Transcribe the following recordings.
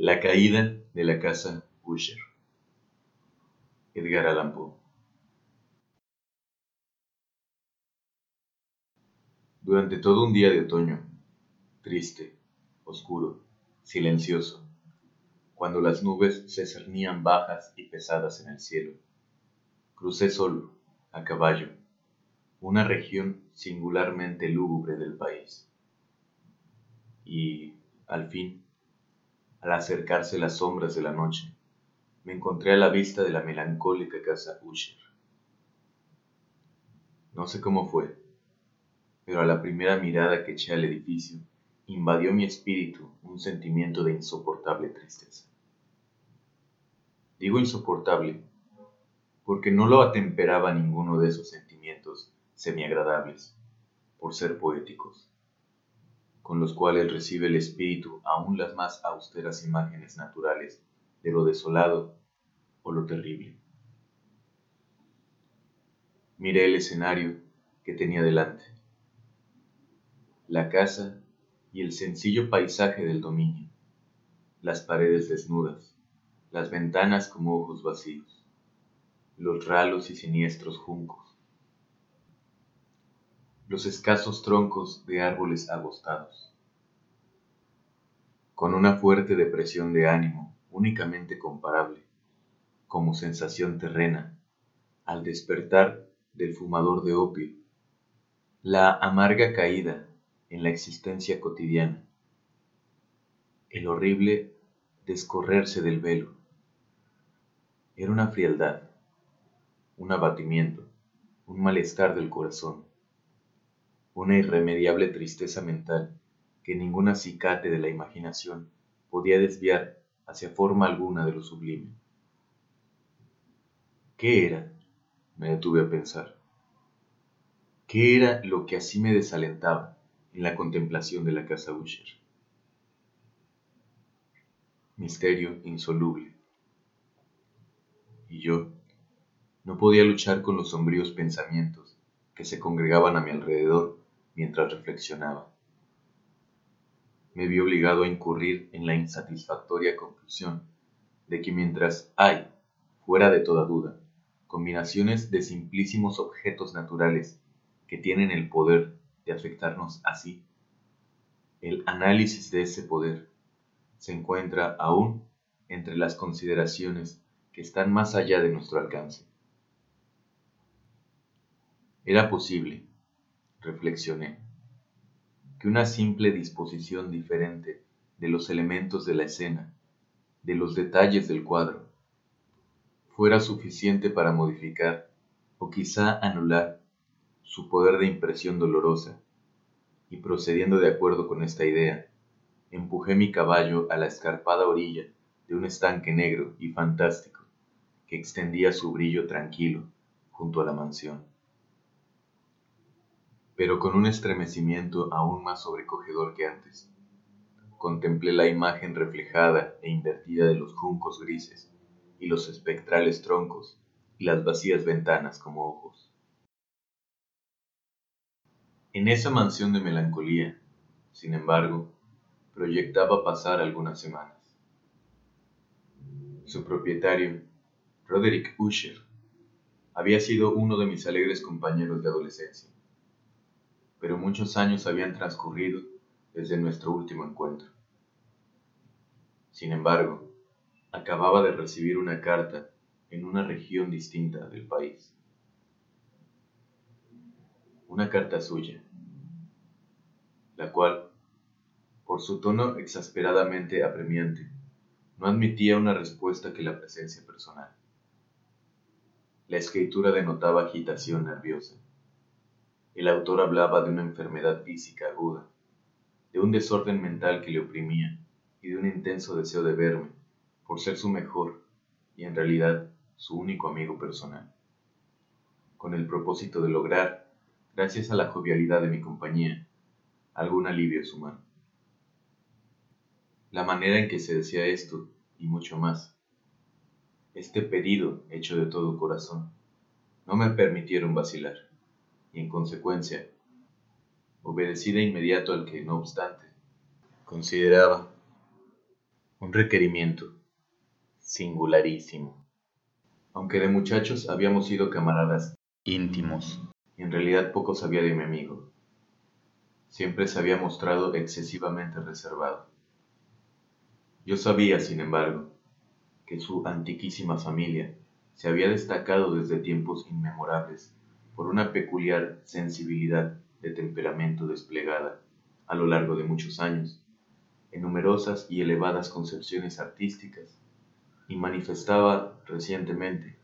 La caída de la casa Usher. Edgar Allan Poe. Durante todo un día de otoño, triste, oscuro, silencioso, cuando las nubes se cernían bajas y pesadas en el cielo, crucé solo, a caballo, una región singularmente lúgubre del país. Y, al fin, al acercarse las sombras de la noche, me encontré a la vista de la melancólica casa Usher. No sé cómo fue, pero a la primera mirada que eché al edificio, invadió mi espíritu un sentimiento de insoportable tristeza. Digo insoportable porque no lo atemperaba ninguno de esos sentimientos semiagradables, por ser poéticos, con los cuales recibe el espíritu aún las más austeras imágenes naturales de lo desolado o lo terrible. Miré el escenario que tenía delante, la casa y el sencillo paisaje del dominio, las paredes desnudas, las ventanas como ojos vacíos, los ralos y siniestros juncos, los escasos troncos de árboles agostados. Con una fuerte depresión de ánimo únicamente comparable, como sensación terrena, al despertar del fumador de opio, la amarga caída en la existencia cotidiana, el horrible descorrerse del velo. Era una frialdad, un abatimiento, un malestar del corazón, una irremediable tristeza mental que ningún acicate de la imaginación podía desviar hacia forma alguna de lo sublime. ¿Qué era? me detuve a pensar. ¿Qué era lo que así me desalentaba en la contemplación de la casa Usher? Misterio insoluble. Y yo no podía luchar con los sombríos pensamientos que se congregaban a mi alrededor mientras reflexionaba. Me vi obligado a incurrir en la insatisfactoria conclusión de que mientras hay, fuera de toda duda, combinaciones de simplísimos objetos naturales que tienen el poder de afectarnos así, el análisis de ese poder se encuentra aún entre las consideraciones que están más allá de nuestro alcance. Era posible, reflexioné, que una simple disposición diferente de los elementos de la escena, de los detalles del cuadro, fuera suficiente para modificar o quizá anular su poder de impresión dolorosa, y procediendo de acuerdo con esta idea, empujé mi caballo a la escarpada orilla de un estanque negro y fantástico que extendía su brillo tranquilo junto a la mansión pero con un estremecimiento aún más sobrecogedor que antes. Contemplé la imagen reflejada e invertida de los juncos grises y los espectrales troncos y las vacías ventanas como ojos. En esa mansión de melancolía, sin embargo, proyectaba pasar algunas semanas. Su propietario, Roderick Usher, había sido uno de mis alegres compañeros de adolescencia pero muchos años habían transcurrido desde nuestro último encuentro. Sin embargo, acababa de recibir una carta en una región distinta del país. Una carta suya, la cual, por su tono exasperadamente apremiante, no admitía una respuesta que la presencia personal. La escritura denotaba agitación nerviosa el autor hablaba de una enfermedad física aguda, de un desorden mental que le oprimía y de un intenso deseo de verme, por ser su mejor y en realidad su único amigo personal, con el propósito de lograr, gracias a la jovialidad de mi compañía, algún alivio a su mano. La manera en que se decía esto, y mucho más, este pedido hecho de todo corazón, no me permitieron vacilar y en consecuencia obedecí de inmediato al que, no obstante, consideraba Un requerimiento singularísimo. Aunque de muchachos habíamos sido camaradas íntimos, en realidad poco sabía de mi amigo. Siempre se había mostrado excesivamente reservado. Yo sabía, sin embargo, que su antiquísima familia se había destacado desde tiempos inmemorables por una peculiar sensibilidad de temperamento desplegada a lo largo de muchos años en numerosas y elevadas concepciones artísticas y manifestaba recientemente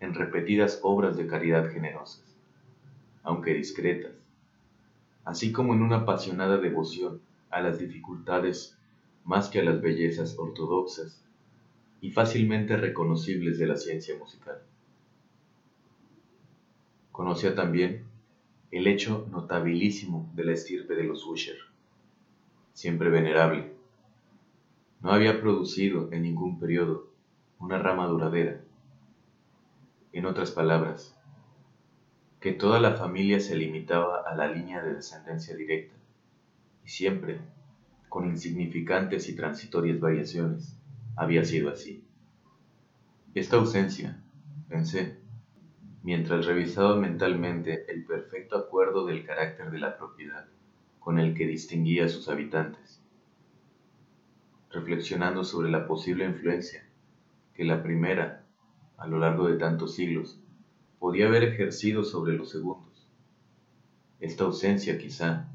en repetidas obras de caridad generosas, aunque discretas, así como en una apasionada devoción a las dificultades más que a las bellezas ortodoxas y fácilmente reconocibles de la ciencia musical. Conocía también el hecho notabilísimo de la estirpe de los Usher, siempre venerable. No había producido en ningún periodo una rama duradera. En otras palabras, que toda la familia se limitaba a la línea de descendencia directa, y siempre, con insignificantes y transitorias variaciones, había sido así. Esta ausencia, pensé, mientras revisaba mentalmente el perfecto acuerdo del carácter de la propiedad con el que distinguía a sus habitantes, reflexionando sobre la posible influencia que la primera, a lo largo de tantos siglos, podía haber ejercido sobre los segundos. Esta ausencia quizá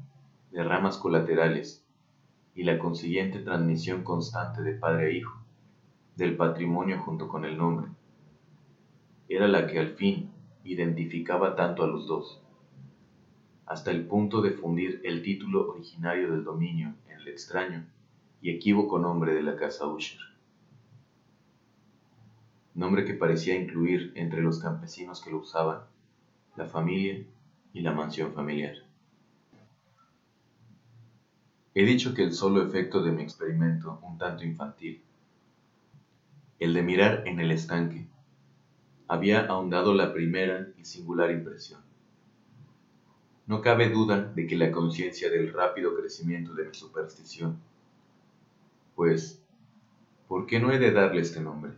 de ramas colaterales y la consiguiente transmisión constante de padre a hijo, del patrimonio junto con el nombre, era la que al fin identificaba tanto a los dos, hasta el punto de fundir el título originario del dominio en el extraño y equívoco nombre de la casa Usher nombre que parecía incluir entre los campesinos que lo usaban la familia y la mansión familiar. He dicho que el solo efecto de mi experimento, un tanto infantil, el de mirar en el estanque, había ahondado la primera y singular impresión. No cabe duda de que la conciencia del rápido crecimiento de mi superstición, pues, ¿por qué no he de darle este nombre?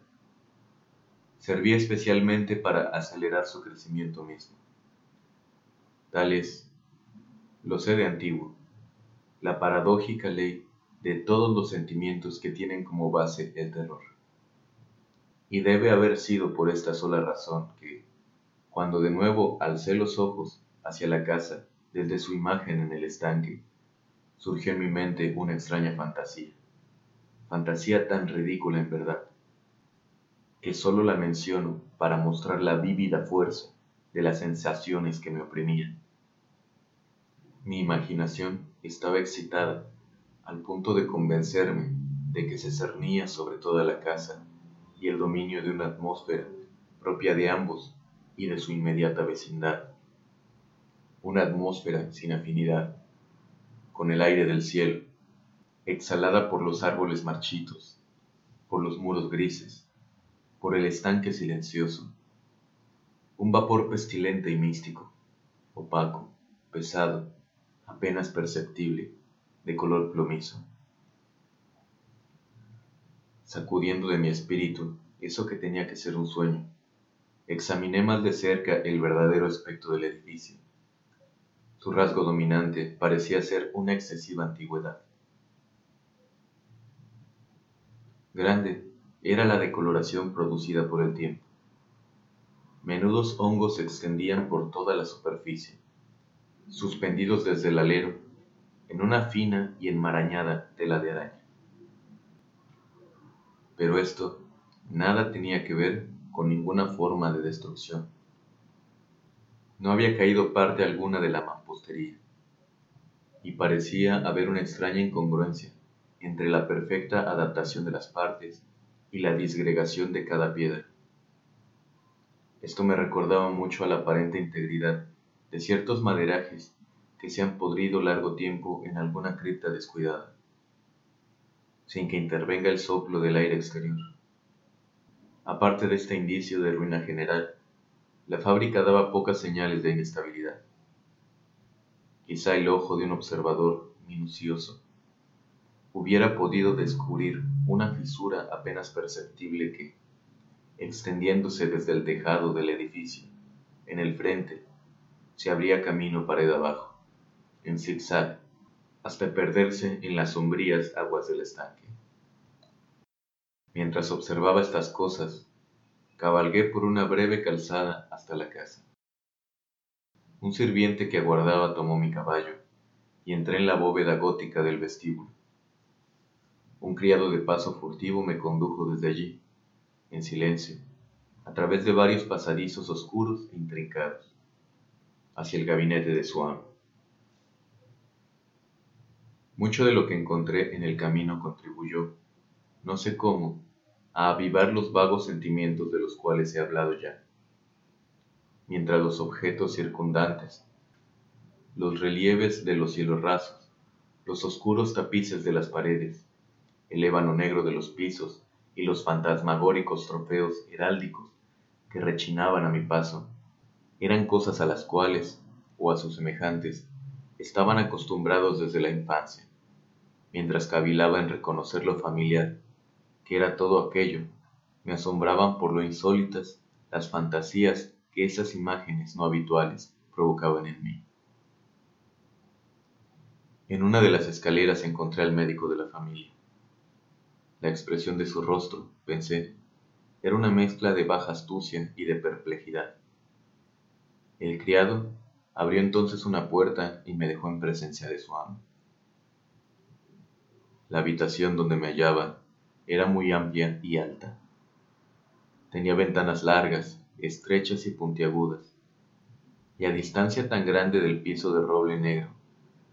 servía especialmente para acelerar su crecimiento mismo. Tal es, lo sé de antiguo, la paradójica ley de todos los sentimientos que tienen como base el terror. Y debe haber sido por esta sola razón que, cuando de nuevo alcé los ojos hacia la casa desde su imagen en el estanque, surgió en mi mente una extraña fantasía, fantasía tan ridícula en verdad, que solo la menciono para mostrar la vívida fuerza de las sensaciones que me oprimían. Mi imaginación estaba excitada al punto de convencerme de que se cernía sobre toda la casa y el dominio de una atmósfera propia de ambos y de su inmediata vecindad. Una atmósfera sin afinidad, con el aire del cielo, exhalada por los árboles marchitos, por los muros grises, por el estanque silencioso, un vapor pestilente y místico, opaco, pesado, apenas perceptible, de color plomizo. Sacudiendo de mi espíritu eso que tenía que ser un sueño, examiné más de cerca el verdadero aspecto del edificio. Su rasgo dominante parecía ser una excesiva antigüedad. Grande, era la decoloración producida por el tiempo. Menudos hongos se extendían por toda la superficie, suspendidos desde el alero, en una fina y enmarañada tela de araña. Pero esto nada tenía que ver con ninguna forma de destrucción. No había caído parte alguna de la mampostería, y parecía haber una extraña incongruencia entre la perfecta adaptación de las partes y la disgregación de cada piedra. Esto me recordaba mucho a la aparente integridad de ciertos maderajes que se han podrido largo tiempo en alguna cripta descuidada, sin que intervenga el soplo del aire exterior. Aparte de este indicio de ruina general, la fábrica daba pocas señales de inestabilidad. Quizá el ojo de un observador minucioso hubiera podido descubrir una fisura apenas perceptible que, extendiéndose desde el tejado del edificio, en el frente, se abría camino pared abajo, en zigzag, hasta perderse en las sombrías aguas del estanque. Mientras observaba estas cosas, cabalgué por una breve calzada hasta la casa. Un sirviente que aguardaba tomó mi caballo y entré en la bóveda gótica del vestíbulo. Un criado de paso furtivo me condujo desde allí, en silencio, a través de varios pasadizos oscuros e intrincados, hacia el gabinete de su amo. Mucho de lo que encontré en el camino contribuyó, no sé cómo, a avivar los vagos sentimientos de los cuales he hablado ya. Mientras los objetos circundantes, los relieves de los cielos rasos, los oscuros tapices de las paredes, el ébano negro de los pisos y los fantasmagóricos trofeos heráldicos que rechinaban a mi paso, eran cosas a las cuales, o a sus semejantes, estaban acostumbrados desde la infancia, mientras cavilaba en reconocer lo familiar, que era todo aquello, me asombraban por lo insólitas las fantasías que esas imágenes no habituales provocaban en mí. En una de las escaleras encontré al médico de la familia. La expresión de su rostro, pensé, era una mezcla de baja astucia y de perplejidad. El criado abrió entonces una puerta y me dejó en presencia de su amo. La habitación donde me hallaba era muy amplia y alta. Tenía ventanas largas, estrechas y puntiagudas, y a distancia tan grande del piso de roble negro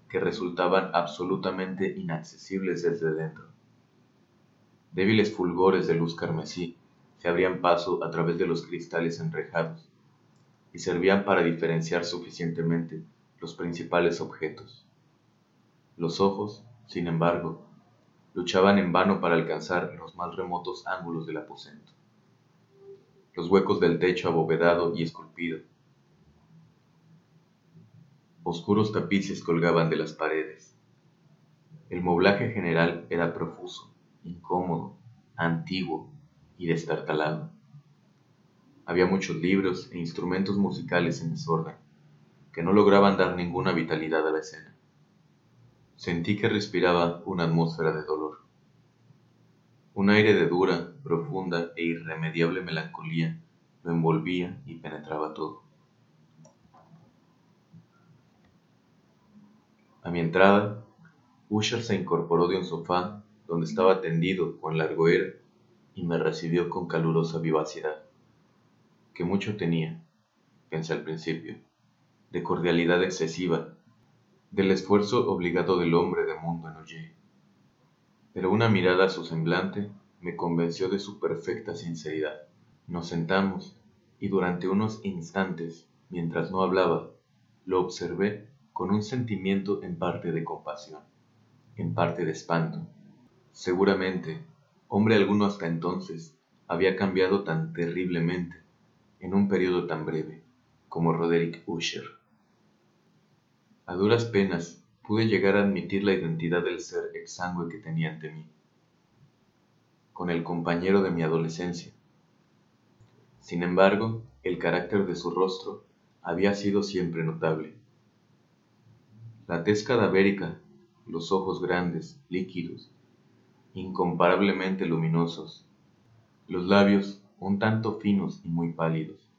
que resultaban absolutamente inaccesibles desde dentro. Débiles fulgores de luz carmesí se abrían paso a través de los cristales enrejados y servían para diferenciar suficientemente los principales objetos. Los ojos, sin embargo, luchaban en vano para alcanzar los más remotos ángulos del aposento. Los huecos del techo abovedado y esculpido. Oscuros tapices colgaban de las paredes. El moblaje general era profuso, incómodo, antiguo y destartalado. Había muchos libros e instrumentos musicales en desorden, que no lograban dar ninguna vitalidad a la escena. Sentí que respiraba una atmósfera de dolor. Un aire de dura, profunda e irremediable melancolía lo envolvía y penetraba todo. A mi entrada, Usher se incorporó de un sofá donde estaba tendido con largoera y me recibió con calurosa vivacidad, que mucho tenía, pensé al principio, de cordialidad excesiva, del esfuerzo obligado del hombre de mundo en huye. Pero una mirada a su semblante me convenció de su perfecta sinceridad. Nos sentamos y durante unos instantes, mientras no hablaba, lo observé con un sentimiento en parte de compasión, en parte de espanto, Seguramente, hombre alguno hasta entonces había cambiado tan terriblemente en un periodo tan breve como Roderick Usher. A duras penas pude llegar a admitir la identidad del ser exangüe que tenía ante mí, con el compañero de mi adolescencia. Sin embargo, el carácter de su rostro había sido siempre notable. La tez cadavérica, los ojos grandes, líquidos, incomparablemente luminosos, los labios un tanto finos y muy pálidos,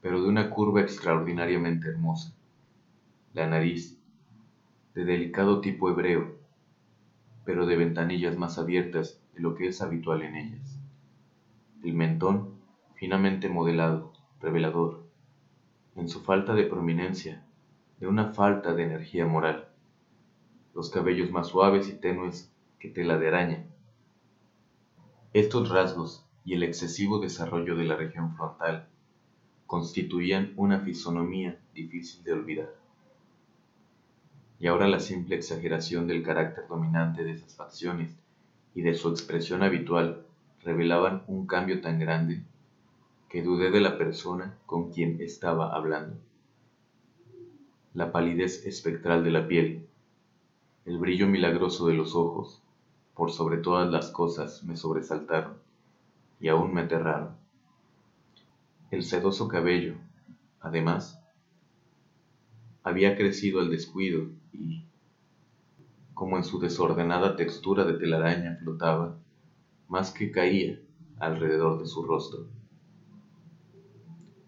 pero de una curva extraordinariamente hermosa, la nariz de delicado tipo hebreo, pero de ventanillas más abiertas de lo que es habitual en ellas, el mentón finamente modelado, revelador, en su falta de prominencia, de una falta de energía moral, los cabellos más suaves y tenues tela de araña. Estos rasgos y el excesivo desarrollo de la región frontal constituían una fisonomía difícil de olvidar. Y ahora la simple exageración del carácter dominante de esas facciones y de su expresión habitual revelaban un cambio tan grande que dudé de la persona con quien estaba hablando. La palidez espectral de la piel, el brillo milagroso de los ojos, por sobre todas las cosas, me sobresaltaron y aún me aterraron. El sedoso cabello, además, había crecido al descuido y, como en su desordenada textura de telaraña flotaba, más que caía alrededor de su rostro.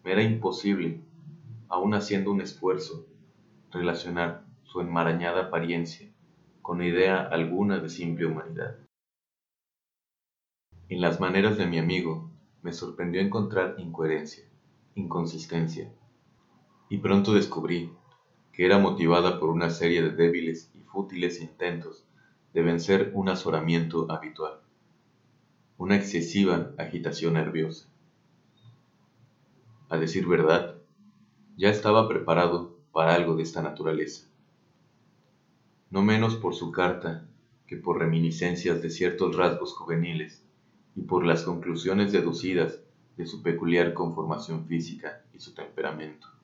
Me era imposible, aun haciendo un esfuerzo, relacionar su enmarañada apariencia con idea alguna de simple humanidad. En las maneras de mi amigo me sorprendió encontrar incoherencia, inconsistencia, y pronto descubrí que era motivada por una serie de débiles y fútiles intentos de vencer un azoramiento habitual, una excesiva agitación nerviosa. A decir verdad, ya estaba preparado para algo de esta naturaleza, no menos por su carta que por reminiscencias de ciertos rasgos juveniles y por las conclusiones deducidas de su peculiar conformación física y su temperamento.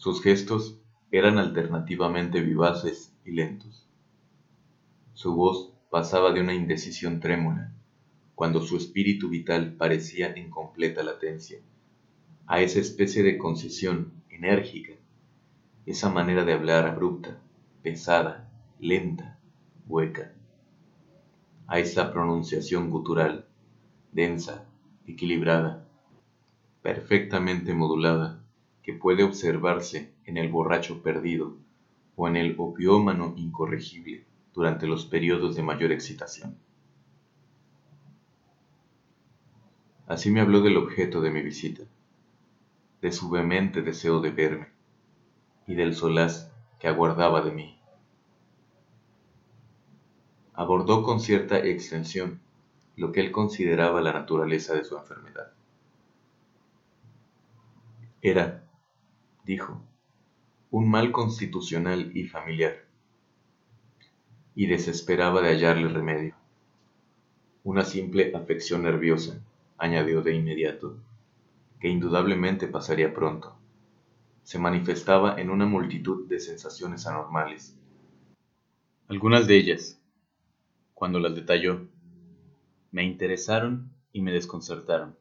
Sus gestos eran alternativamente vivaces y lentos. Su voz pasaba de una indecisión trémula, cuando su espíritu vital parecía en completa latencia, a esa especie de concisión enérgica, esa manera de hablar abrupta, pesada, lenta, hueca, a esa pronunciación gutural, densa, equilibrada, perfectamente modulada, que puede observarse en el borracho perdido o en el opiómano incorregible durante los periodos de mayor excitación. Así me habló del objeto de mi visita, de su vehemente deseo de verme y del solaz que aguardaba de mí. Abordó con cierta extensión lo que él consideraba la naturaleza de su enfermedad. Era, dijo, un mal constitucional y familiar, y desesperaba de hallarle remedio. Una simple afección nerviosa, añadió de inmediato, que indudablemente pasaría pronto. Se manifestaba en una multitud de sensaciones anormales. Algunas de ellas, cuando las detalló, me interesaron y me desconcertaron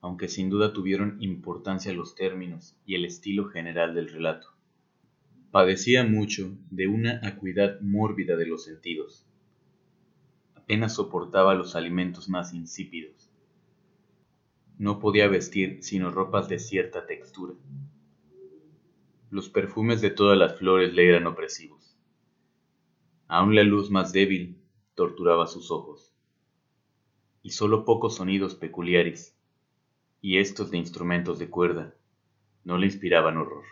aunque sin duda tuvieron importancia los términos y el estilo general del relato. Padecía mucho de una acuidad mórbida de los sentidos. Apenas soportaba los alimentos más insípidos. No podía vestir sino ropas de cierta textura. Los perfumes de todas las flores le eran opresivos. Aún la luz más débil torturaba sus ojos. Y sólo pocos sonidos peculiares y estos de instrumentos de cuerda no le inspiraban horror.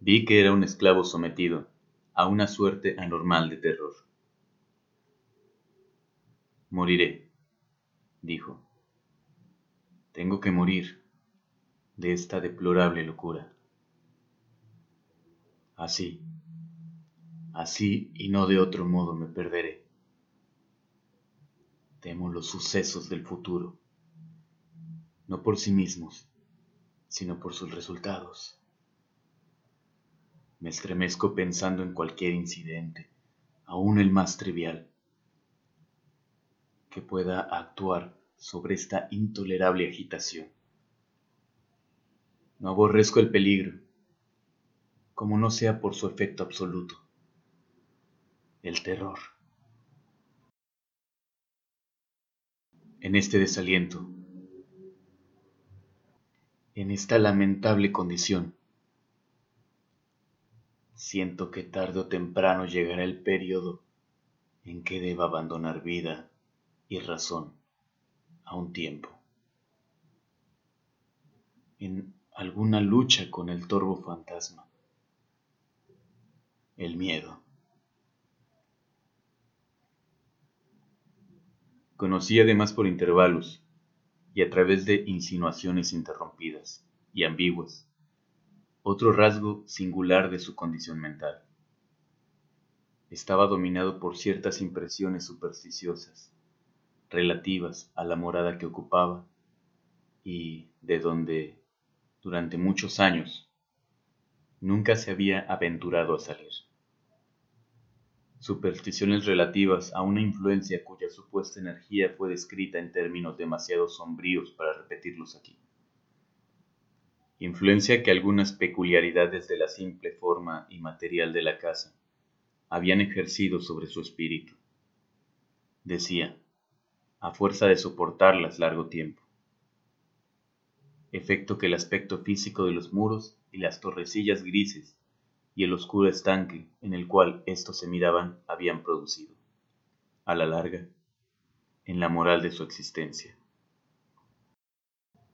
Vi que era un esclavo sometido a una suerte anormal de terror. Moriré, dijo. Tengo que morir de esta deplorable locura. Así, así y no de otro modo me perderé. Temo los sucesos del futuro, no por sí mismos, sino por sus resultados. Me estremezco pensando en cualquier incidente, aun el más trivial, que pueda actuar sobre esta intolerable agitación. No aborrezco el peligro, como no sea por su efecto absoluto, el terror. En este desaliento, en esta lamentable condición. Siento que tarde o temprano llegará el periodo en que deba abandonar vida y razón a un tiempo. En alguna lucha con el torvo fantasma, el miedo. Conocí además por intervalos y a través de insinuaciones interrumpidas y ambiguas otro rasgo singular de su condición mental. Estaba dominado por ciertas impresiones supersticiosas relativas a la morada que ocupaba y de donde, durante muchos años, nunca se había aventurado a salir. Supersticiones relativas a una influencia cuya supuesta energía fue descrita en términos demasiado sombríos para repetirlos aquí. Influencia que algunas peculiaridades de la simple forma y material de la casa habían ejercido sobre su espíritu. Decía, a fuerza de soportarlas largo tiempo. Efecto que el aspecto físico de los muros y las torrecillas grises y el oscuro estanque en el cual éstos se miraban habían producido, a la larga, en la moral de su existencia.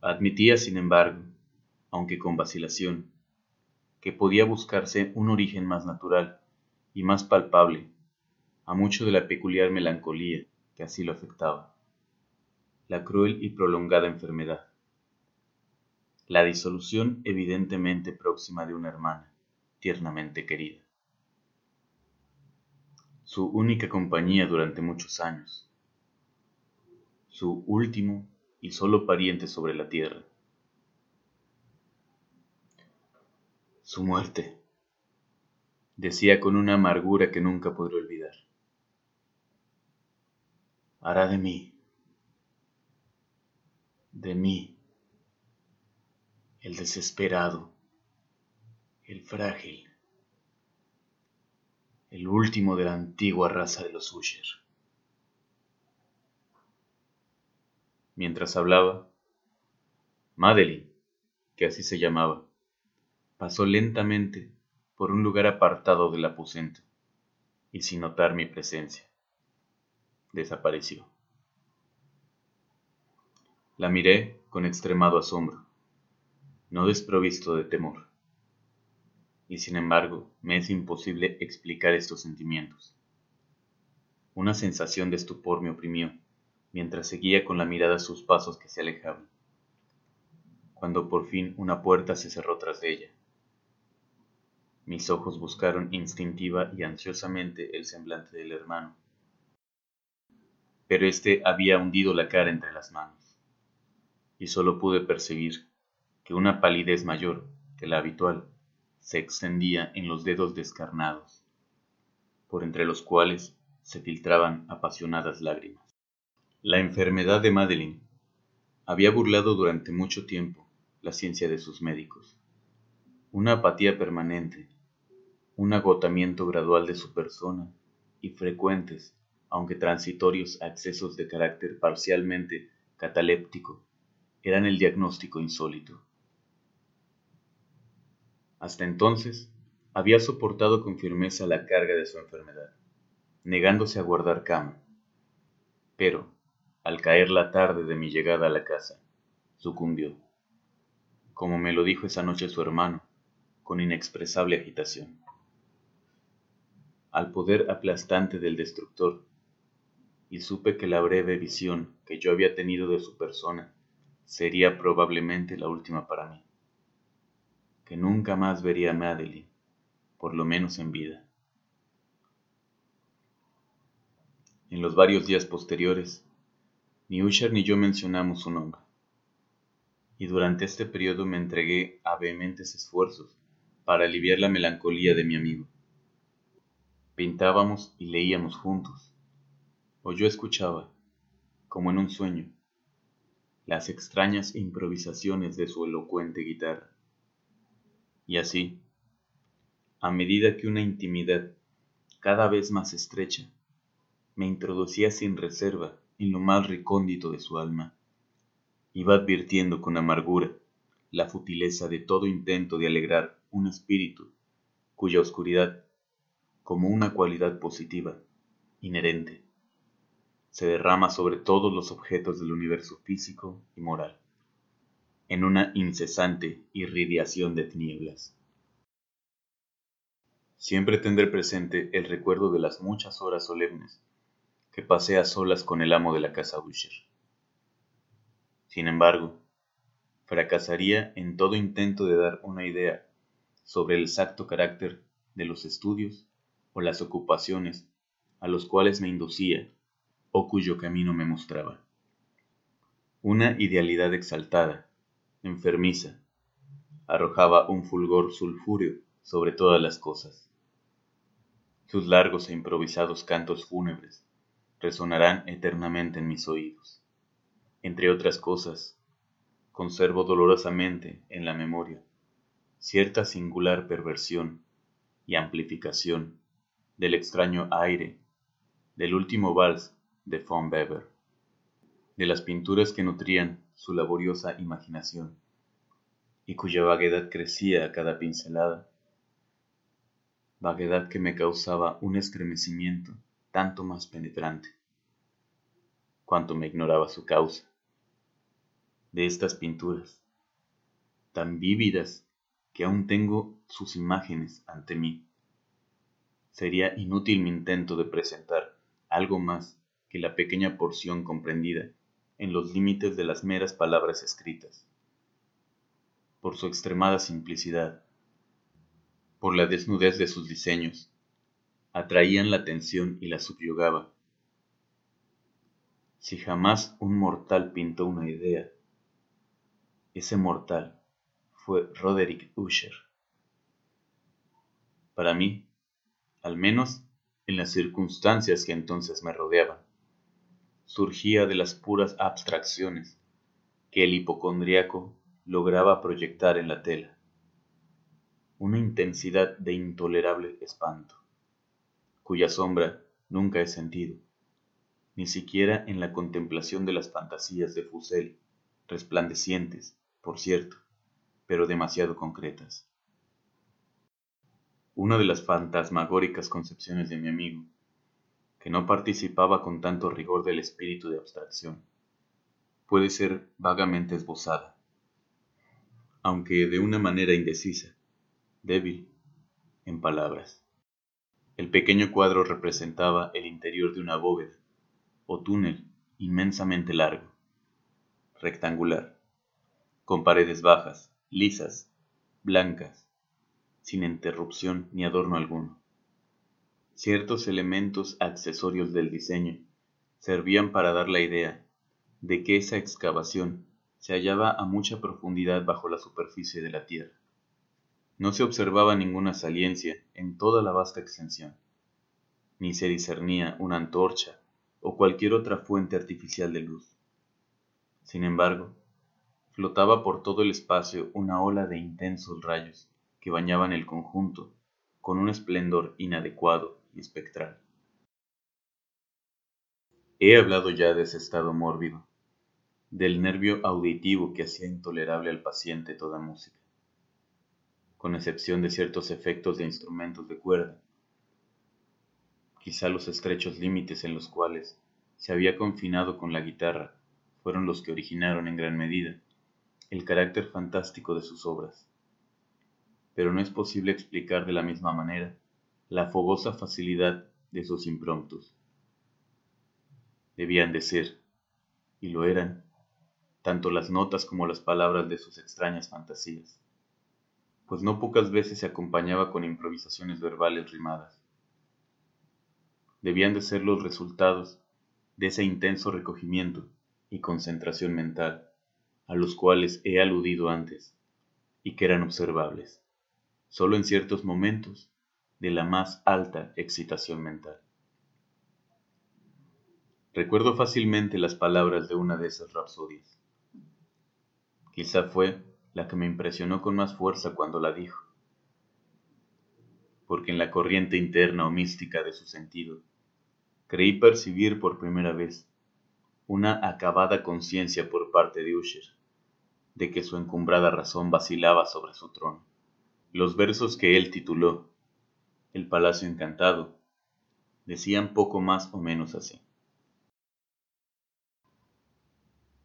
Admitía, sin embargo, aunque con vacilación, que podía buscarse un origen más natural y más palpable a mucho de la peculiar melancolía que así lo afectaba, la cruel y prolongada enfermedad, la disolución evidentemente próxima de una hermana, tiernamente querida. Su única compañía durante muchos años, su último y solo pariente sobre la tierra. Su muerte, decía con una amargura que nunca podré olvidar. Hará de mí, de mí, el desesperado, el frágil, el último de la antigua raza de los Usher. Mientras hablaba, Madeline, que así se llamaba, pasó lentamente por un lugar apartado del aposento y sin notar mi presencia, desapareció. La miré con extremado asombro no desprovisto de temor. Y sin embargo, me es imposible explicar estos sentimientos. Una sensación de estupor me oprimió, mientras seguía con la mirada sus pasos que se alejaban. Cuando por fin una puerta se cerró tras de ella. Mis ojos buscaron instintiva y ansiosamente el semblante del hermano, pero éste había hundido la cara entre las manos, y solo pude percibir una palidez mayor que la habitual se extendía en los dedos descarnados, por entre los cuales se filtraban apasionadas lágrimas. La enfermedad de Madeline había burlado durante mucho tiempo la ciencia de sus médicos. Una apatía permanente, un agotamiento gradual de su persona y frecuentes, aunque transitorios accesos de carácter parcialmente cataléptico, eran el diagnóstico insólito. Hasta entonces, había soportado con firmeza la carga de su enfermedad, negándose a guardar cama. Pero, al caer la tarde de mi llegada a la casa, sucumbió, como me lo dijo esa noche su hermano, con inexpresable agitación. Al poder aplastante del destructor, y supe que la breve visión que yo había tenido de su persona sería probablemente la última para mí que nunca más vería a Madeline, por lo menos en vida. En los varios días posteriores, ni Usher ni yo mencionamos su nombre, y durante este periodo me entregué a vehementes esfuerzos para aliviar la melancolía de mi amigo. Pintábamos y leíamos juntos, o yo escuchaba, como en un sueño, las extrañas improvisaciones de su elocuente guitarra. Y así, a medida que una intimidad cada vez más estrecha me introducía sin reserva en lo más recóndito de su alma, iba advirtiendo con amargura la futileza de todo intento de alegrar un espíritu cuya oscuridad, como una cualidad positiva, inherente, se derrama sobre todos los objetos del universo físico y moral en una incesante irradiación de tinieblas. Siempre tendré presente el recuerdo de las muchas horas solemnes que pasé a solas con el amo de la casa Usher. Sin embargo, fracasaría en todo intento de dar una idea sobre el exacto carácter de los estudios o las ocupaciones a los cuales me inducía o cuyo camino me mostraba. Una idealidad exaltada enfermiza, arrojaba un fulgor sulfúreo sobre todas las cosas. Sus largos e improvisados cantos fúnebres resonarán eternamente en mis oídos. Entre otras cosas, conservo dolorosamente en la memoria cierta singular perversión y amplificación del extraño aire del último vals de von Weber, de las pinturas que nutrían su laboriosa imaginación y cuya vaguedad crecía a cada pincelada vaguedad que me causaba un estremecimiento tanto más penetrante, cuanto me ignoraba su causa. De estas pinturas, tan vívidas que aún tengo sus imágenes ante mí, sería inútil mi intento de presentar algo más que la pequeña porción comprendida en los límites de las meras palabras escritas. Por su extremada simplicidad, por la desnudez de sus diseños, atraían la atención y la subyugaba. Si jamás un mortal pintó una idea, ese mortal fue Roderick Usher. Para mí, al menos en las circunstancias que entonces me rodeaban, surgía de las puras abstracciones que el hipocondriaco lograba proyectar en la tela una intensidad de intolerable espanto, cuya sombra nunca he sentido, ni siquiera en la contemplación de las fantasías de Fusel, resplandecientes, por cierto, pero demasiado concretas. Una de las fantasmagóricas concepciones de mi amigo, que no participaba con tanto rigor del espíritu de abstracción, puede ser vagamente esbozada, aunque de una manera indecisa, débil, en palabras. El pequeño cuadro representaba el interior de una bóveda o túnel inmensamente largo, rectangular, con paredes bajas, lisas, blancas, sin interrupción ni adorno alguno. Ciertos elementos accesorios del diseño servían para dar la idea de que esa excavación se hallaba a mucha profundidad bajo la superficie de la tierra. No se observaba ninguna saliencia en toda la vasta extensión, ni se discernía una antorcha o cualquier otra fuente artificial de luz. Sin embargo, flotaba por todo el espacio una ola de intensos rayos que bañaban el conjunto con un esplendor inadecuado y espectral. He hablado ya de ese estado mórbido, del nervio auditivo que hacía intolerable al paciente toda música con excepción de ciertos efectos de instrumentos de cuerda. Quizá los estrechos límites en los cuales se había confinado con la guitarra fueron los que originaron en gran medida el carácter fantástico de sus obras. Pero no es posible explicar de la misma manera la fogosa facilidad de sus impromptus. Debían de ser, y lo eran, tanto las notas como las palabras de sus extrañas fantasías pues no pocas veces se acompañaba con improvisaciones verbales rimadas. Debían de ser los resultados de ese intenso recogimiento y concentración mental a los cuales he aludido antes y que eran observables, solo en ciertos momentos de la más alta excitación mental. Recuerdo fácilmente las palabras de una de esas rapsodias. Quizá fue la que me impresionó con más fuerza cuando la dijo, porque en la corriente interna o mística de su sentido, creí percibir por primera vez una acabada conciencia por parte de Usher de que su encumbrada razón vacilaba sobre su trono. Los versos que él tituló El Palacio Encantado decían poco más o menos así.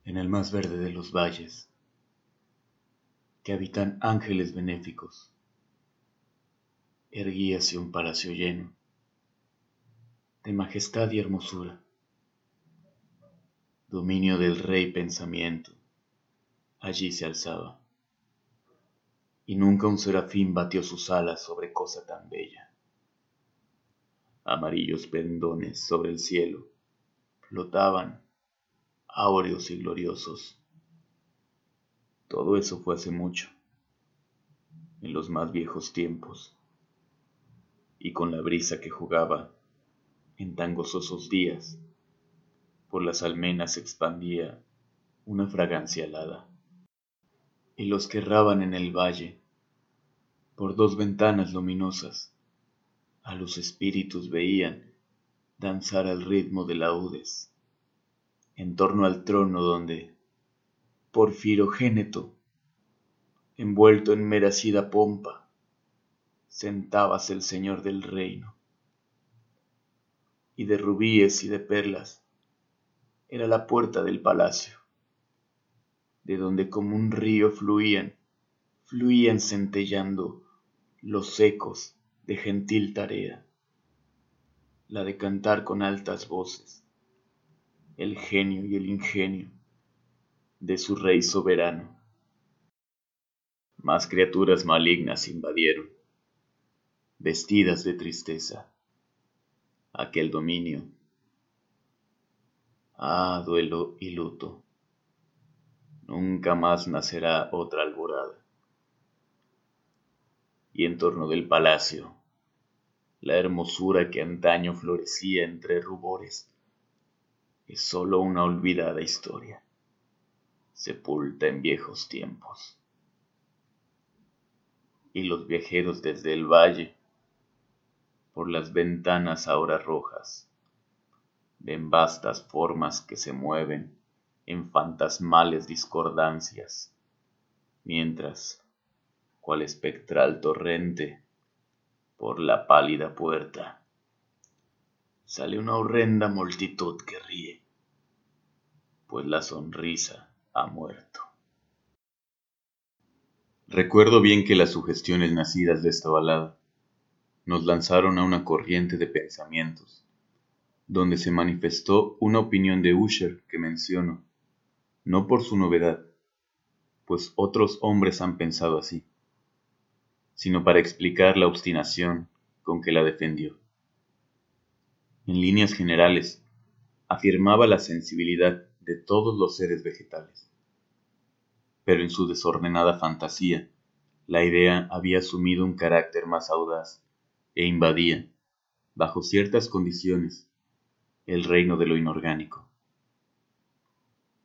En el más verde de los valles, que habitan ángeles benéficos. Erguíase un palacio lleno de majestad y hermosura, dominio del rey pensamiento, allí se alzaba, y nunca un serafín batió sus alas sobre cosa tan bella. Amarillos pendones sobre el cielo flotaban, áureos y gloriosos todo eso fue hace mucho. en los más viejos tiempos, y con la brisa que jugaba en tan gozosos días, por las almenas se expandía una fragancia alada, y los que erraban en el valle, por dos ventanas luminosas, a los espíritus veían danzar al ritmo de laudes, en torno al trono donde, por Firogéneto, envuelto en meracida pompa, sentábase el señor del reino. Y de rubíes y de perlas era la puerta del palacio, de donde como un río fluían, fluían centellando los ecos de gentil tarea, la de cantar con altas voces, el genio y el ingenio de su rey soberano. Más criaturas malignas invadieron, vestidas de tristeza, aquel dominio. Ah, duelo y luto. Nunca más nacerá otra alborada. Y en torno del palacio, la hermosura que antaño florecía entre rubores, es sólo una olvidada historia, sepulta en viejos tiempos. Y los viajeros desde el valle, por las ventanas ahora rojas, ven vastas formas que se mueven en fantasmales discordancias, mientras, cual espectral torrente, por la pálida puerta, sale una horrenda multitud que ríe, pues la sonrisa ha muerto. Recuerdo bien que las sugestiones nacidas de esta balada nos lanzaron a una corriente de pensamientos, donde se manifestó una opinión de Usher que menciono, no por su novedad, pues otros hombres han pensado así, sino para explicar la obstinación con que la defendió. En líneas generales, afirmaba la sensibilidad de todos los seres vegetales pero en su desordenada fantasía, la idea había asumido un carácter más audaz e invadía, bajo ciertas condiciones, el reino de lo inorgánico.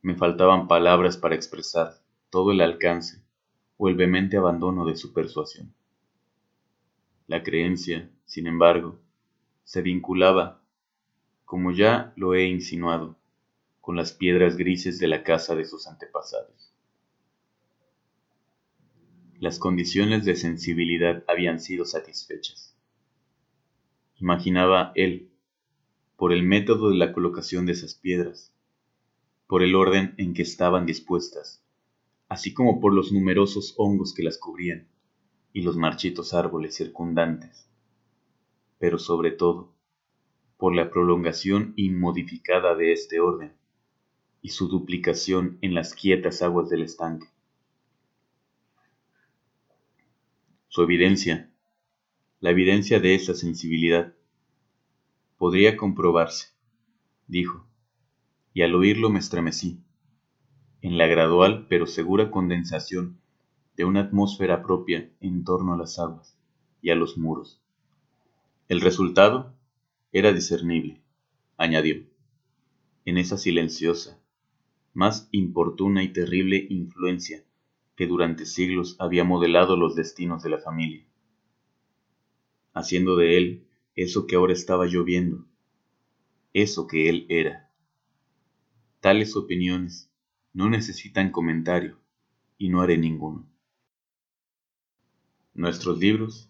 Me faltaban palabras para expresar todo el alcance o el vehemente abandono de su persuasión. La creencia, sin embargo, se vinculaba, como ya lo he insinuado, con las piedras grises de la casa de sus antepasados. Las condiciones de sensibilidad habían sido satisfechas. Imaginaba él, por el método de la colocación de esas piedras, por el orden en que estaban dispuestas, así como por los numerosos hongos que las cubrían y los marchitos árboles circundantes, pero sobre todo por la prolongación inmodificada de este orden y su duplicación en las quietas aguas del estanque. su evidencia, la evidencia de esa sensibilidad, podría comprobarse, dijo, y al oírlo me estremecí, en la gradual pero segura condensación de una atmósfera propia en torno a las aguas y a los muros. El resultado era discernible, añadió, en esa silenciosa, más importuna y terrible influencia que durante siglos había modelado los destinos de la familia, haciendo de él eso que ahora estaba lloviendo, eso que él era. Tales opiniones no necesitan comentario y no haré ninguno. Nuestros libros,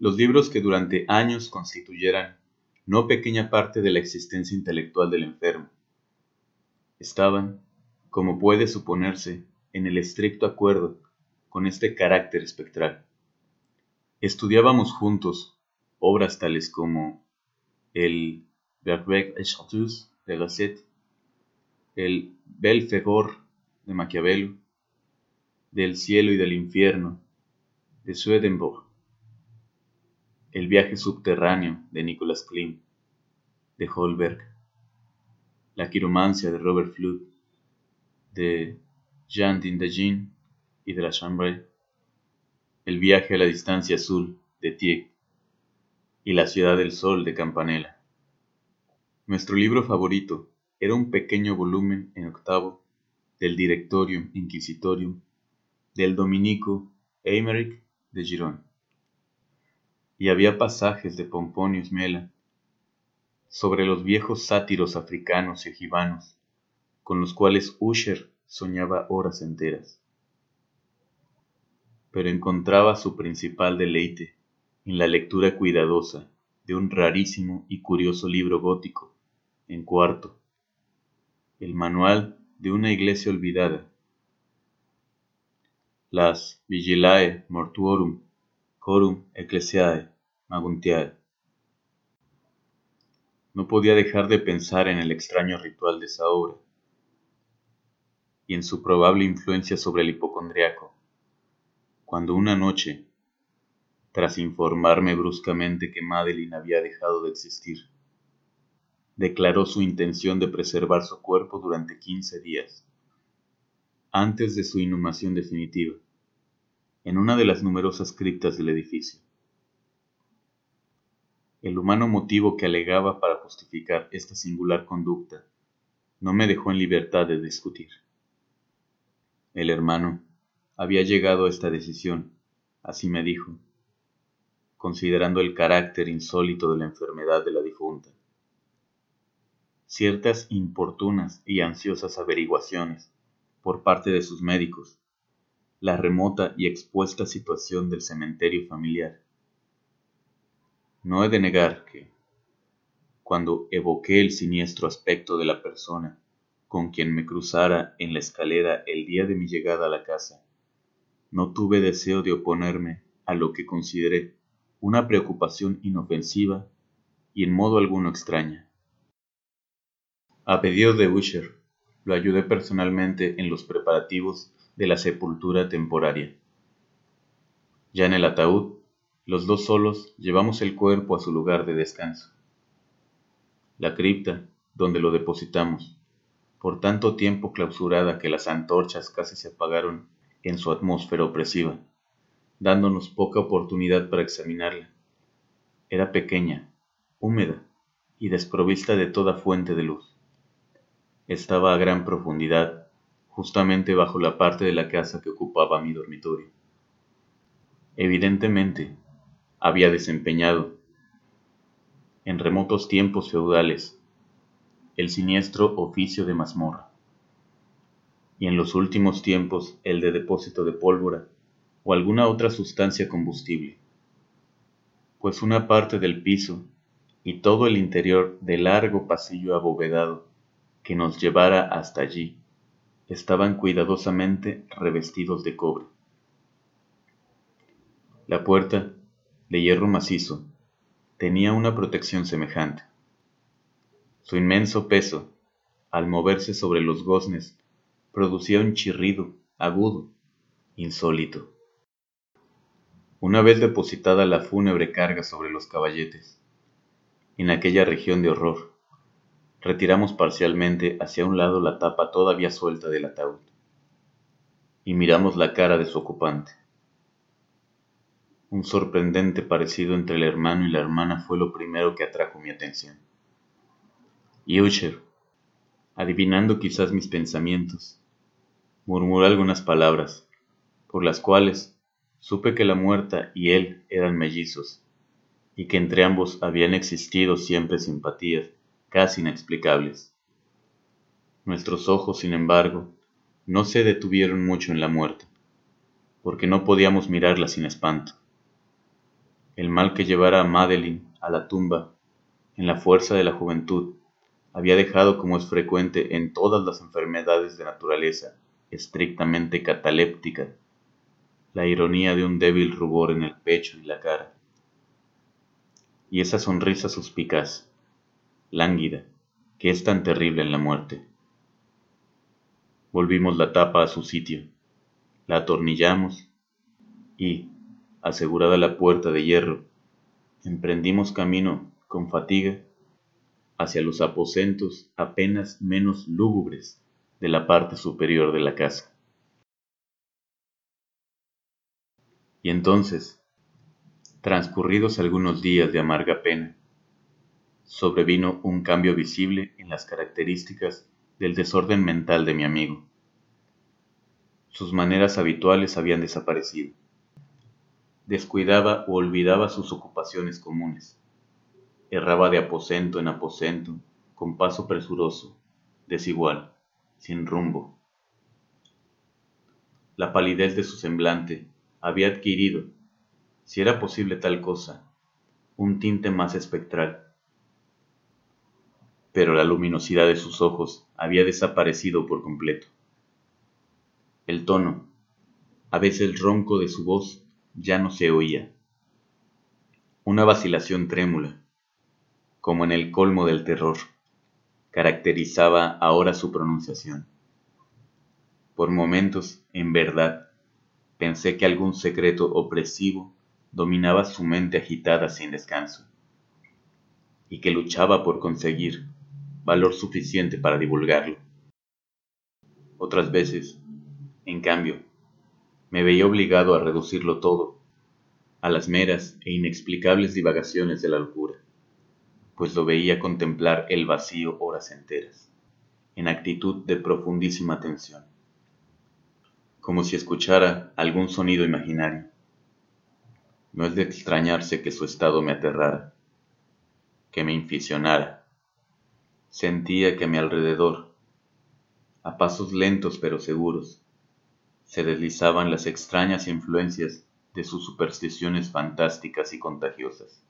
los libros que durante años constituyeran no pequeña parte de la existencia intelectual del enfermo, estaban, como puede suponerse, en el estricto acuerdo con este carácter espectral. Estudiábamos juntos obras tales como el Bergweg et Chartreuse de Gasset, el Belfegor de Maquiavelo, del cielo y del infierno de Swedenborg, el viaje subterráneo de Nicholas Klim, de Holberg, la quiromancia de Robert Flood, de Jean d'Indagin y de la Chambray, El viaje a la distancia azul de Tieck y La ciudad del sol de Campanella. Nuestro libro favorito era un pequeño volumen en octavo del Directorium Inquisitorium del dominico Eimerick de Girón. Y había pasajes de Pomponius Mela sobre los viejos sátiros africanos y egibanos con los cuales Usher soñaba horas enteras. Pero encontraba su principal deleite en la lectura cuidadosa de un rarísimo y curioso libro gótico, en cuarto, el manual de una iglesia olvidada, las Vigilae Mortuorum Corum Ecclesiae Maguntiae. No podía dejar de pensar en el extraño ritual de esa obra y en su probable influencia sobre el hipocondriaco, cuando una noche, tras informarme bruscamente que Madeline había dejado de existir, declaró su intención de preservar su cuerpo durante quince días, antes de su inhumación definitiva, en una de las numerosas criptas del edificio. El humano motivo que alegaba para justificar esta singular conducta no me dejó en libertad de discutir. El hermano había llegado a esta decisión, así me dijo, considerando el carácter insólito de la enfermedad de la difunta. Ciertas importunas y ansiosas averiguaciones por parte de sus médicos, la remota y expuesta situación del cementerio familiar. No he de negar que, cuando evoqué el siniestro aspecto de la persona con quien me cruzara en la escalera el día de mi llegada a la casa. No tuve deseo de oponerme a lo que consideré una preocupación inofensiva y en modo alguno extraña. A pedido de Usher, lo ayudé personalmente en los preparativos de la sepultura temporaria. Ya en el ataúd, los dos solos llevamos el cuerpo a su lugar de descanso. La cripta, donde lo depositamos, por tanto tiempo clausurada que las antorchas casi se apagaron en su atmósfera opresiva, dándonos poca oportunidad para examinarla. Era pequeña, húmeda y desprovista de toda fuente de luz. Estaba a gran profundidad, justamente bajo la parte de la casa que ocupaba mi dormitorio. Evidentemente, había desempeñado, en remotos tiempos feudales, el siniestro oficio de mazmorra, y en los últimos tiempos el de depósito de pólvora o alguna otra sustancia combustible, pues una parte del piso y todo el interior del largo pasillo abovedado que nos llevara hasta allí estaban cuidadosamente revestidos de cobre. La puerta, de hierro macizo, tenía una protección semejante su inmenso peso, al moverse sobre los goznes, producía un chirrido agudo, insólito. Una vez depositada la fúnebre carga sobre los caballetes, en aquella región de horror, retiramos parcialmente hacia un lado la tapa todavía suelta del ataúd y miramos la cara de su ocupante. Un sorprendente parecido entre el hermano y la hermana fue lo primero que atrajo mi atención. Y Usher, adivinando quizás mis pensamientos, murmuró algunas palabras, por las cuales supe que la muerta y él eran mellizos, y que entre ambos habían existido siempre simpatías casi inexplicables. Nuestros ojos, sin embargo, no se detuvieron mucho en la muerte, porque no podíamos mirarla sin espanto. El mal que llevara a Madeline a la tumba, en la fuerza de la juventud, había dejado, como es frecuente en todas las enfermedades de naturaleza estrictamente cataléptica, la ironía de un débil rubor en el pecho y la cara. Y esa sonrisa suspicaz, lánguida, que es tan terrible en la muerte. Volvimos la tapa a su sitio, la atornillamos y, asegurada la puerta de hierro, emprendimos camino con fatiga hacia los aposentos apenas menos lúgubres de la parte superior de la casa. Y entonces, transcurridos algunos días de amarga pena, sobrevino un cambio visible en las características del desorden mental de mi amigo. Sus maneras habituales habían desaparecido. Descuidaba o olvidaba sus ocupaciones comunes. Erraba de aposento en aposento, con paso presuroso, desigual, sin rumbo. La palidez de su semblante había adquirido, si era posible tal cosa, un tinte más espectral pero la luminosidad de sus ojos había desaparecido por completo. El tono, a veces ronco de su voz, ya no se oía. Una vacilación trémula, como en el colmo del terror, caracterizaba ahora su pronunciación. Por momentos, en verdad, pensé que algún secreto opresivo dominaba su mente agitada sin descanso, y que luchaba por conseguir, valor suficiente para divulgarlo. Otras veces, en cambio, me veía obligado a reducirlo todo a las meras e inexplicables divagaciones de la locura, pues lo veía contemplar el vacío horas enteras, en actitud de profundísima atención, como si escuchara algún sonido imaginario. No es de extrañarse que su estado me aterrara, que me inficionara Sentía que a mi alrededor, a pasos lentos pero seguros, se deslizaban las extrañas influencias de sus supersticiones fantásticas y contagiosas.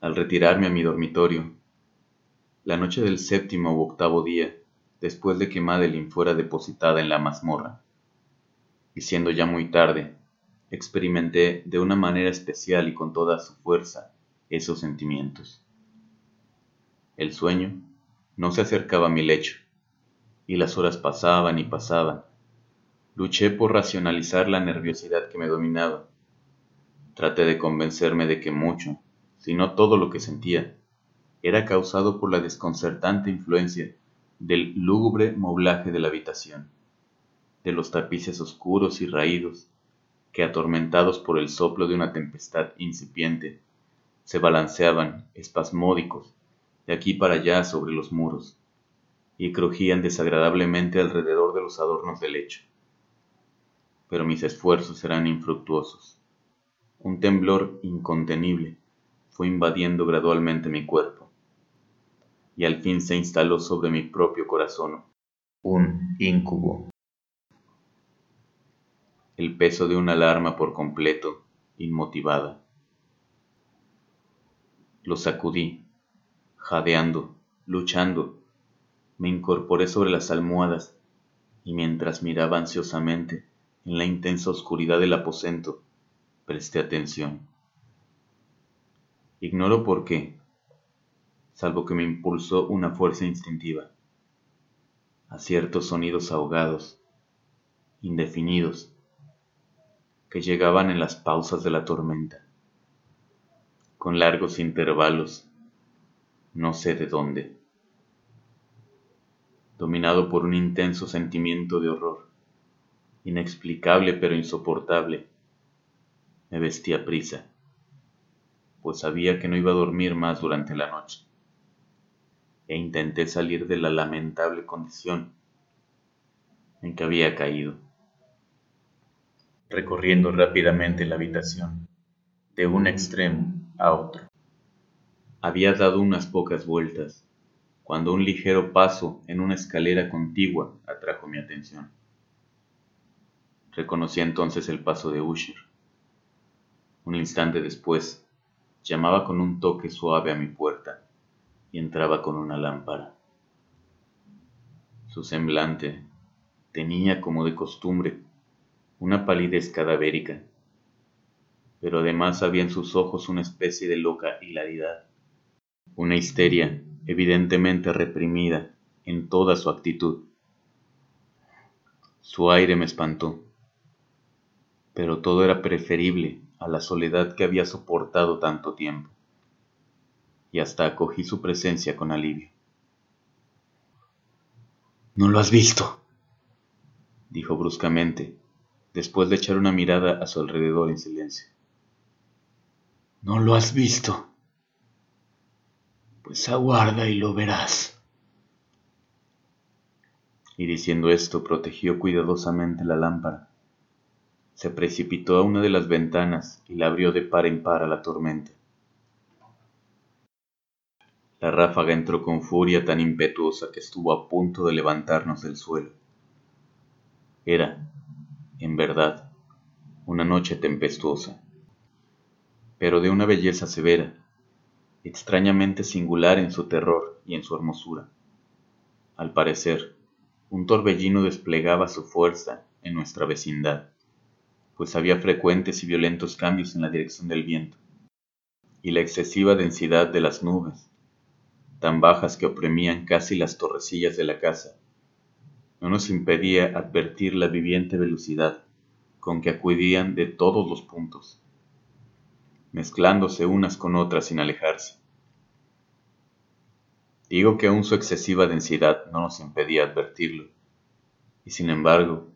Al retirarme a mi dormitorio, la noche del séptimo u octavo día, después de que Madeline fuera depositada en la mazmorra, y siendo ya muy tarde, experimenté de una manera especial y con toda su fuerza esos sentimientos. El sueño no se acercaba a mi lecho, y las horas pasaban y pasaban. Luché por racionalizar la nerviosidad que me dominaba. Traté de convencerme de que mucho, si no todo lo que sentía, era causado por la desconcertante influencia del lúgubre moblaje de la habitación, de los tapices oscuros y raídos, que atormentados por el soplo de una tempestad incipiente, se balanceaban espasmódicos de aquí para allá sobre los muros, y crujían desagradablemente alrededor de los adornos del lecho. Pero mis esfuerzos eran infructuosos. Un temblor incontenible fue invadiendo gradualmente mi cuerpo, y al fin se instaló sobre mi propio corazón un incubo. El peso de una alarma por completo, inmotivada. Lo sacudí jadeando, luchando, me incorporé sobre las almohadas y mientras miraba ansiosamente en la intensa oscuridad del aposento, presté atención. Ignoro por qué, salvo que me impulsó una fuerza instintiva, a ciertos sonidos ahogados, indefinidos, que llegaban en las pausas de la tormenta, con largos intervalos no sé de dónde. Dominado por un intenso sentimiento de horror, inexplicable pero insoportable, me vestí a prisa, pues sabía que no iba a dormir más durante la noche, e intenté salir de la lamentable condición en que había caído. Recorriendo rápidamente la habitación, de un extremo a otro había dado unas pocas vueltas, cuando un ligero paso en una escalera contigua atrajo mi atención. Reconocí entonces el paso de Usher. Un instante después, llamaba con un toque suave a mi puerta y entraba con una lámpara. Su semblante tenía, como de costumbre, una palidez cadavérica, pero además había en sus ojos una especie de loca hilaridad una histeria evidentemente reprimida en toda su actitud. Su aire me espantó, pero todo era preferible a la soledad que había soportado tanto tiempo, y hasta acogí su presencia con alivio. ¿No lo has visto? dijo bruscamente, después de echar una mirada a su alrededor en silencio. ¿No lo has visto? Pues aguarda y lo verás. Y diciendo esto, protegió cuidadosamente la lámpara. Se precipitó a una de las ventanas y la abrió de par en par a la tormenta. La ráfaga entró con furia tan impetuosa que estuvo a punto de levantarnos del suelo. Era, en verdad, una noche tempestuosa, pero de una belleza severa, extrañamente singular en su terror y en su hermosura. Al parecer, un torbellino desplegaba su fuerza en nuestra vecindad, pues había frecuentes y violentos cambios en la dirección del viento, y la excesiva densidad de las nubes, tan bajas que oprimían casi las torrecillas de la casa, no nos impedía advertir la viviente velocidad con que acudían de todos los puntos, mezclándose unas con otras sin alejarse. Digo que aún su excesiva densidad no nos impedía advertirlo, y sin embargo,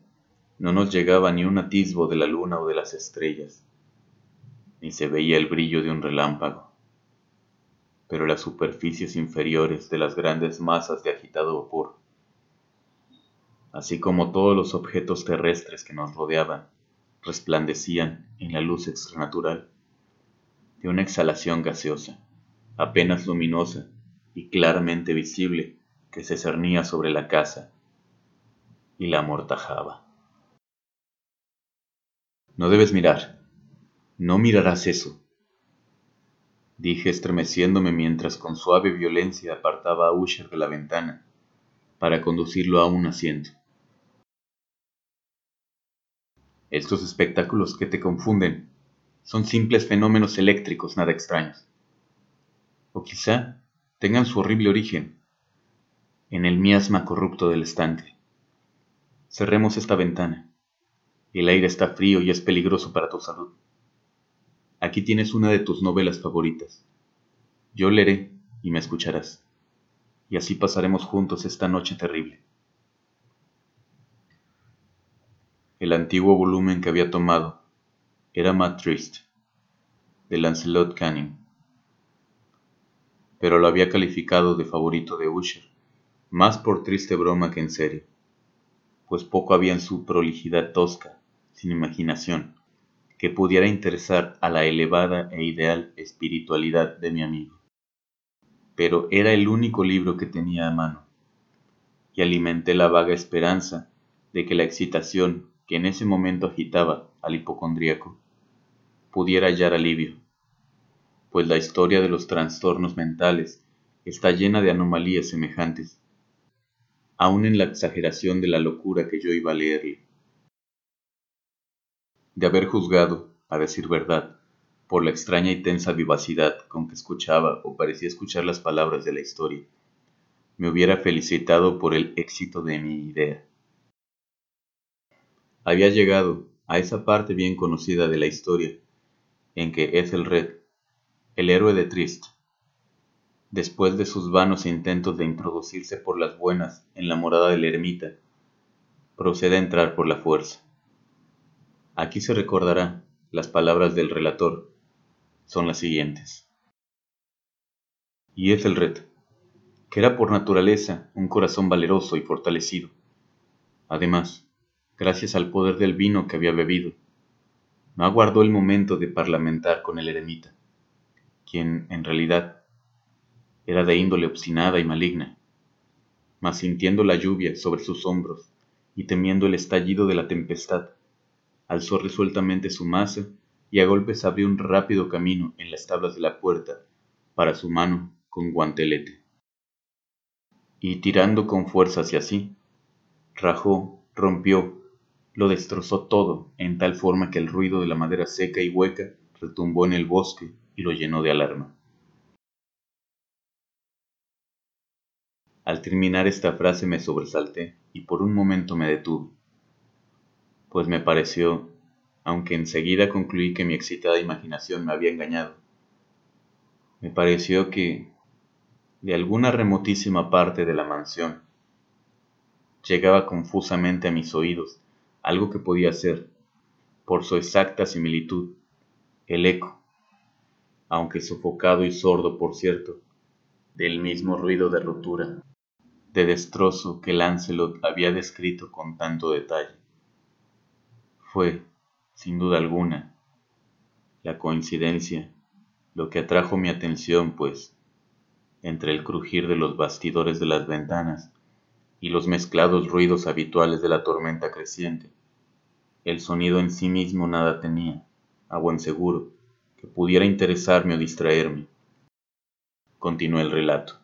no nos llegaba ni un atisbo de la luna o de las estrellas, ni se veía el brillo de un relámpago. Pero las superficies inferiores de las grandes masas de agitado vapor así como todos los objetos terrestres que nos rodeaban, resplandecían en la luz extranatural de una exhalación gaseosa, apenas luminosa y claramente visible que se cernía sobre la casa y la amortajaba. No debes mirar, no mirarás eso, dije estremeciéndome mientras con suave violencia apartaba a Usher de la ventana para conducirlo a un asiento. Estos espectáculos que te confunden son simples fenómenos eléctricos nada extraños. O quizá tengan su horrible origen en el miasma corrupto del estante. Cerremos esta ventana. El aire está frío y es peligroso para tu salud. Aquí tienes una de tus novelas favoritas. Yo leeré y me escucharás. Y así pasaremos juntos esta noche terrible. El antiguo volumen que había tomado era Matt de Lancelot Canning, pero lo había calificado de favorito de Usher, más por triste broma que en serio, pues poco había en su prolijidad tosca, sin imaginación, que pudiera interesar a la elevada e ideal espiritualidad de mi amigo. Pero era el único libro que tenía a mano, y alimenté la vaga esperanza de que la excitación que en ese momento agitaba al hipocondríaco, pudiera hallar alivio, pues la historia de los trastornos mentales está llena de anomalías semejantes, aun en la exageración de la locura que yo iba a leerle. De haber juzgado, a decir verdad, por la extraña y tensa vivacidad con que escuchaba o parecía escuchar las palabras de la historia, me hubiera felicitado por el éxito de mi idea había llegado a esa parte bien conocida de la historia, en que Ethelred, el héroe de Trist, después de sus vanos intentos de introducirse por las buenas en la morada del ermita, procede a entrar por la fuerza. Aquí se recordará las palabras del relator, son las siguientes. Y Ethelred, que era por naturaleza un corazón valeroso y fortalecido, además, gracias al poder del vino que había bebido. No aguardó el momento de parlamentar con el eremita, quien, en realidad, era de índole obstinada y maligna, mas sintiendo la lluvia sobre sus hombros y temiendo el estallido de la tempestad, alzó resueltamente su masa y a golpes abrió un rápido camino en las tablas de la puerta para su mano con guantelete. Y tirando con fuerza hacia sí, rajó, rompió lo destrozó todo en tal forma que el ruido de la madera seca y hueca retumbó en el bosque y lo llenó de alarma. Al terminar esta frase me sobresalté y por un momento me detuve, pues me pareció, aunque enseguida concluí que mi excitada imaginación me había engañado, me pareció que, de alguna remotísima parte de la mansión, llegaba confusamente a mis oídos algo que podía ser, por su exacta similitud, el eco, aunque sofocado y sordo, por cierto, del mismo ruido de rotura, de destrozo que Lancelot había descrito con tanto detalle. Fue, sin duda alguna, la coincidencia lo que atrajo mi atención, pues, entre el crujir de los bastidores de las ventanas y los mezclados ruidos habituales de la tormenta creciente, el sonido en sí mismo nada tenía, a buen seguro, que pudiera interesarme o distraerme. Continué el relato.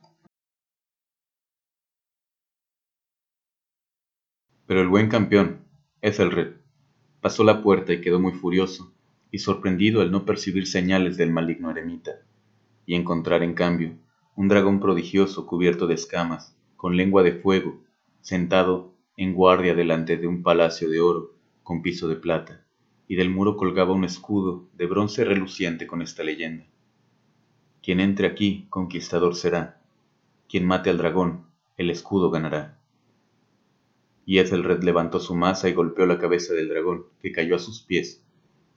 Pero el buen campeón, es el red, pasó la puerta y quedó muy furioso y sorprendido al no percibir señales del maligno eremita, y encontrar en cambio un dragón prodigioso cubierto de escamas, con lengua de fuego, sentado en guardia delante de un palacio de oro con piso de plata, y del muro colgaba un escudo de bronce reluciente con esta leyenda. Quien entre aquí, conquistador será. Quien mate al dragón, el escudo ganará. Y Ethelred levantó su masa y golpeó la cabeza del dragón, que cayó a sus pies,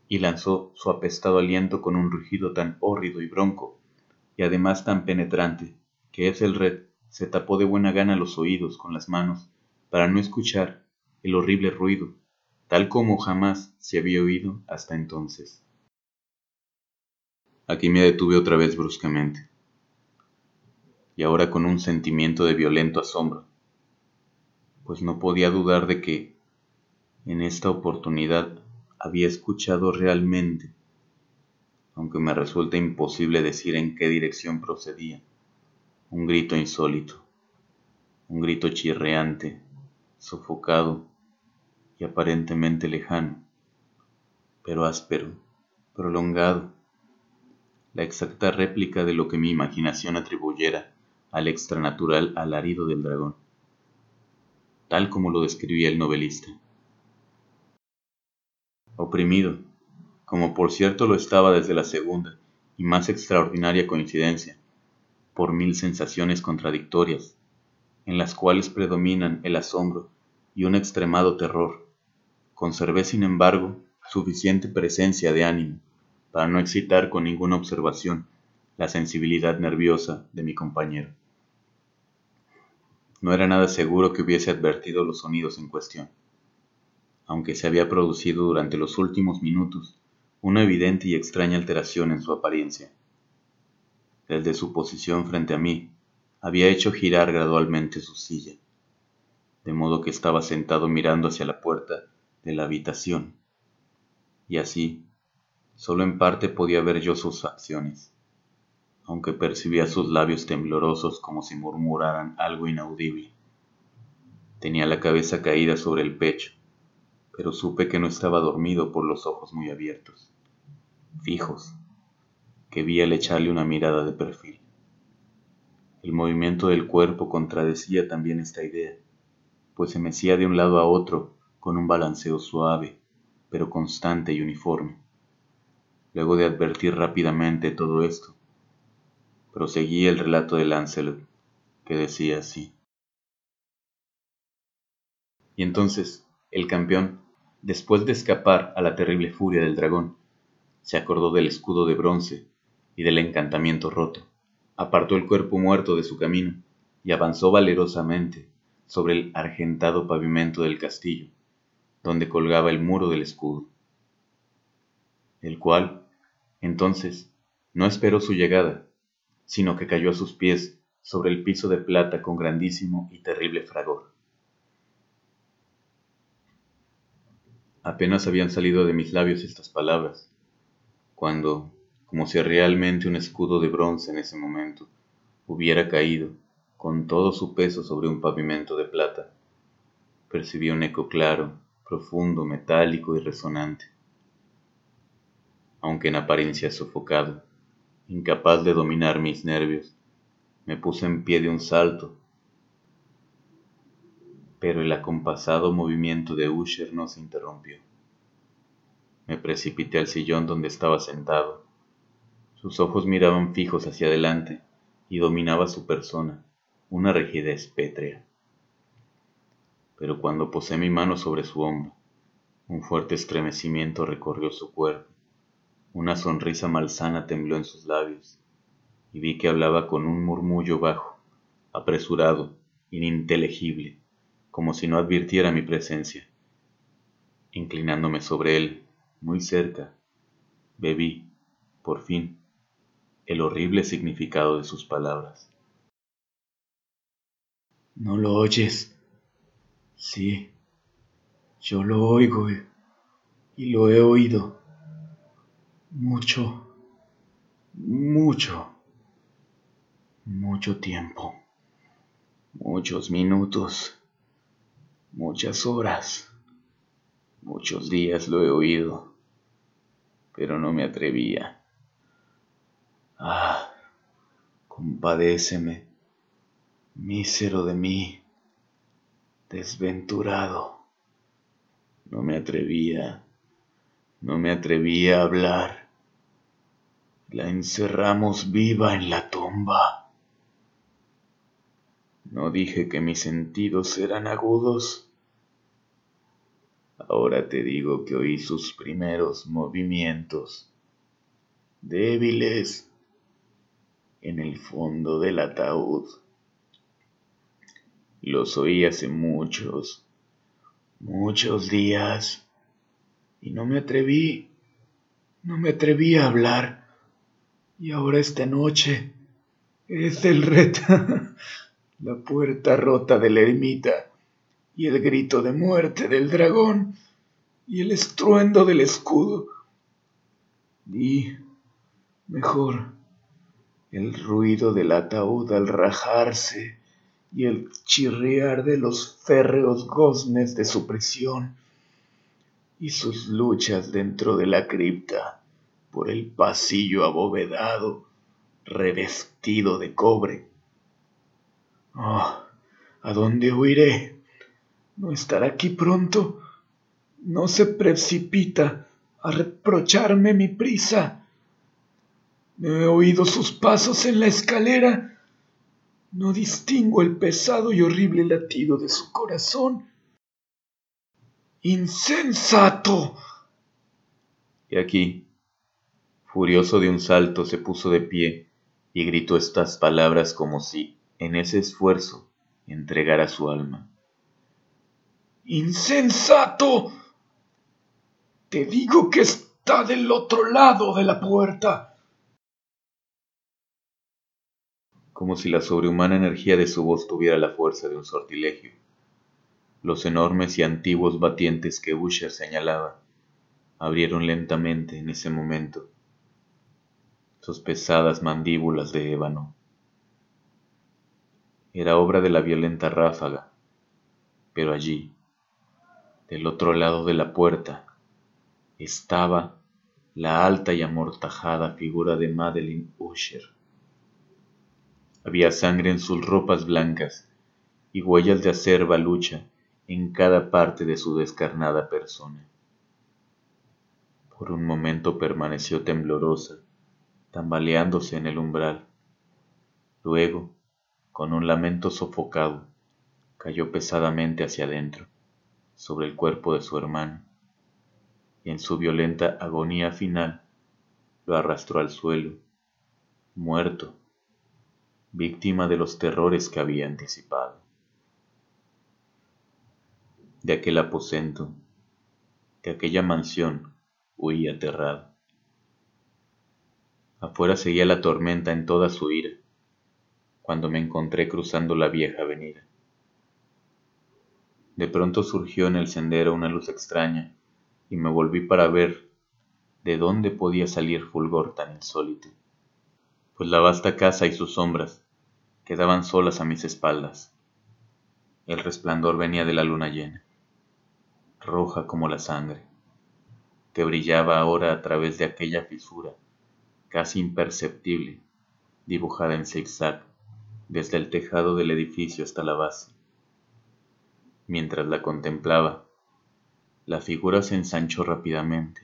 y lanzó su apestado aliento con un rugido tan hórrido y bronco, y además tan penetrante, que Ethelred se tapó de buena gana los oídos con las manos para no escuchar el horrible ruido tal como jamás se había oído hasta entonces. Aquí me detuve otra vez bruscamente, y ahora con un sentimiento de violento asombro, pues no podía dudar de que en esta oportunidad había escuchado realmente, aunque me resulta imposible decir en qué dirección procedía, un grito insólito, un grito chirreante, sofocado, y aparentemente lejano, pero áspero, prolongado, la exacta réplica de lo que mi imaginación atribuyera al extranatural alarido del dragón, tal como lo describía el novelista. Oprimido, como por cierto lo estaba desde la segunda y más extraordinaria coincidencia, por mil sensaciones contradictorias, en las cuales predominan el asombro y un extremado terror, Conservé, sin embargo, suficiente presencia de ánimo para no excitar con ninguna observación la sensibilidad nerviosa de mi compañero. No era nada seguro que hubiese advertido los sonidos en cuestión, aunque se había producido durante los últimos minutos una evidente y extraña alteración en su apariencia. Desde su posición frente a mí, había hecho girar gradualmente su silla, de modo que estaba sentado mirando hacia la puerta de la habitación, y así, solo en parte podía ver yo sus facciones, aunque percibía sus labios temblorosos como si murmuraran algo inaudible. Tenía la cabeza caída sobre el pecho, pero supe que no estaba dormido por los ojos muy abiertos, fijos, que vi al echarle una mirada de perfil. El movimiento del cuerpo contradecía también esta idea, pues se mecía de un lado a otro con un balanceo suave, pero constante y uniforme. Luego de advertir rápidamente todo esto, proseguí el relato de Lancelot, que decía así. Y entonces el campeón, después de escapar a la terrible furia del dragón, se acordó del escudo de bronce y del encantamiento roto, apartó el cuerpo muerto de su camino y avanzó valerosamente sobre el argentado pavimento del castillo, donde colgaba el muro del escudo, el cual, entonces, no esperó su llegada, sino que cayó a sus pies sobre el piso de plata con grandísimo y terrible fragor. Apenas habían salido de mis labios estas palabras, cuando, como si realmente un escudo de bronce en ese momento hubiera caído con todo su peso sobre un pavimento de plata, percibí un eco claro profundo, metálico y resonante. Aunque en apariencia sofocado, incapaz de dominar mis nervios, me puse en pie de un salto, pero el acompasado movimiento de Usher no se interrumpió. Me precipité al sillón donde estaba sentado. Sus ojos miraban fijos hacia adelante y dominaba su persona una rigidez pétrea pero cuando posé mi mano sobre su hombro Un fuerte estremecimiento recorrió su cuerpo. Una sonrisa malsana tembló en sus labios y vi que hablaba con un murmullo bajo, apresurado, ininteligible, como si no advirtiera mi presencia. Inclinándome sobre él, muy cerca, bebí, por fin, el horrible significado de sus palabras. ¿No lo oyes? Sí, yo lo oigo y lo he oído. Mucho, mucho, mucho tiempo. Muchos minutos, muchas horas, muchos días lo he oído, pero no me atrevía. Ah, compadéceme, mísero de mí, desventurado. No me atrevía, no me atrevía a hablar. La encerramos viva en la tumba. No dije que mis sentidos eran agudos. Ahora te digo que oí sus primeros movimientos, débiles, en el fondo del ataúd. Los oí hace muchos, muchos días y no me atreví, no me atreví a hablar. Y ahora esta noche es el reto, la puerta rota de la ermita y el grito de muerte del dragón y el estruendo del escudo. Y mejor el ruido del ataúd al rajarse y el chirriar de los férreos goznes de su prisión y sus luchas dentro de la cripta por el pasillo abovedado revestido de cobre. Oh, ¿a dónde huiré? ¿No estará aquí pronto? ¿No se precipita a reprocharme mi prisa? ¿No he oído sus pasos en la escalera? No distingo el pesado y horrible latido de su corazón. ¡Insensato! Y aquí, furioso de un salto, se puso de pie y gritó estas palabras como si, en ese esfuerzo, entregara su alma. ¡Insensato! Te digo que está del otro lado de la puerta. Como si la sobrehumana energía de su voz tuviera la fuerza de un sortilegio. Los enormes y antiguos batientes que Usher señalaba abrieron lentamente en ese momento sus pesadas mandíbulas de ébano. Era obra de la violenta ráfaga, pero allí, del otro lado de la puerta, estaba la alta y amortajada figura de Madeline Usher. Había sangre en sus ropas blancas y huellas de acerba lucha en cada parte de su descarnada persona. Por un momento permaneció temblorosa, tambaleándose en el umbral. Luego, con un lamento sofocado, cayó pesadamente hacia adentro, sobre el cuerpo de su hermano, y en su violenta agonía final lo arrastró al suelo, muerto víctima de los terrores que había anticipado. De aquel aposento, de aquella mansión, huí aterrado. Afuera seguía la tormenta en toda su ira, cuando me encontré cruzando la vieja avenida. De pronto surgió en el sendero una luz extraña y me volví para ver de dónde podía salir fulgor tan insólito, pues la vasta casa y sus sombras quedaban solas a mis espaldas. El resplandor venía de la luna llena, roja como la sangre, que brillaba ahora a través de aquella fisura, casi imperceptible, dibujada en zigzag desde el tejado del edificio hasta la base. Mientras la contemplaba, la figura se ensanchó rápidamente.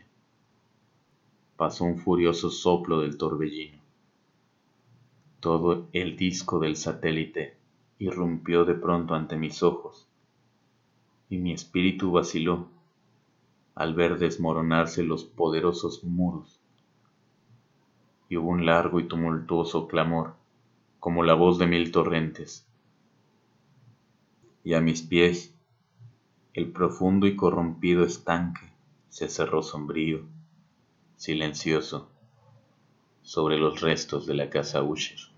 Pasó un furioso soplo del torbellino todo el disco del satélite irrumpió de pronto ante mis ojos, y mi espíritu vaciló, al ver desmoronarse los poderosos muros. Y hubo un largo y tumultuoso clamor, como la voz de mil torrentes. Y a mis pies, el profundo y corrompido estanque se cerró sombrío, silencioso, sobre los restos de la casa Usher.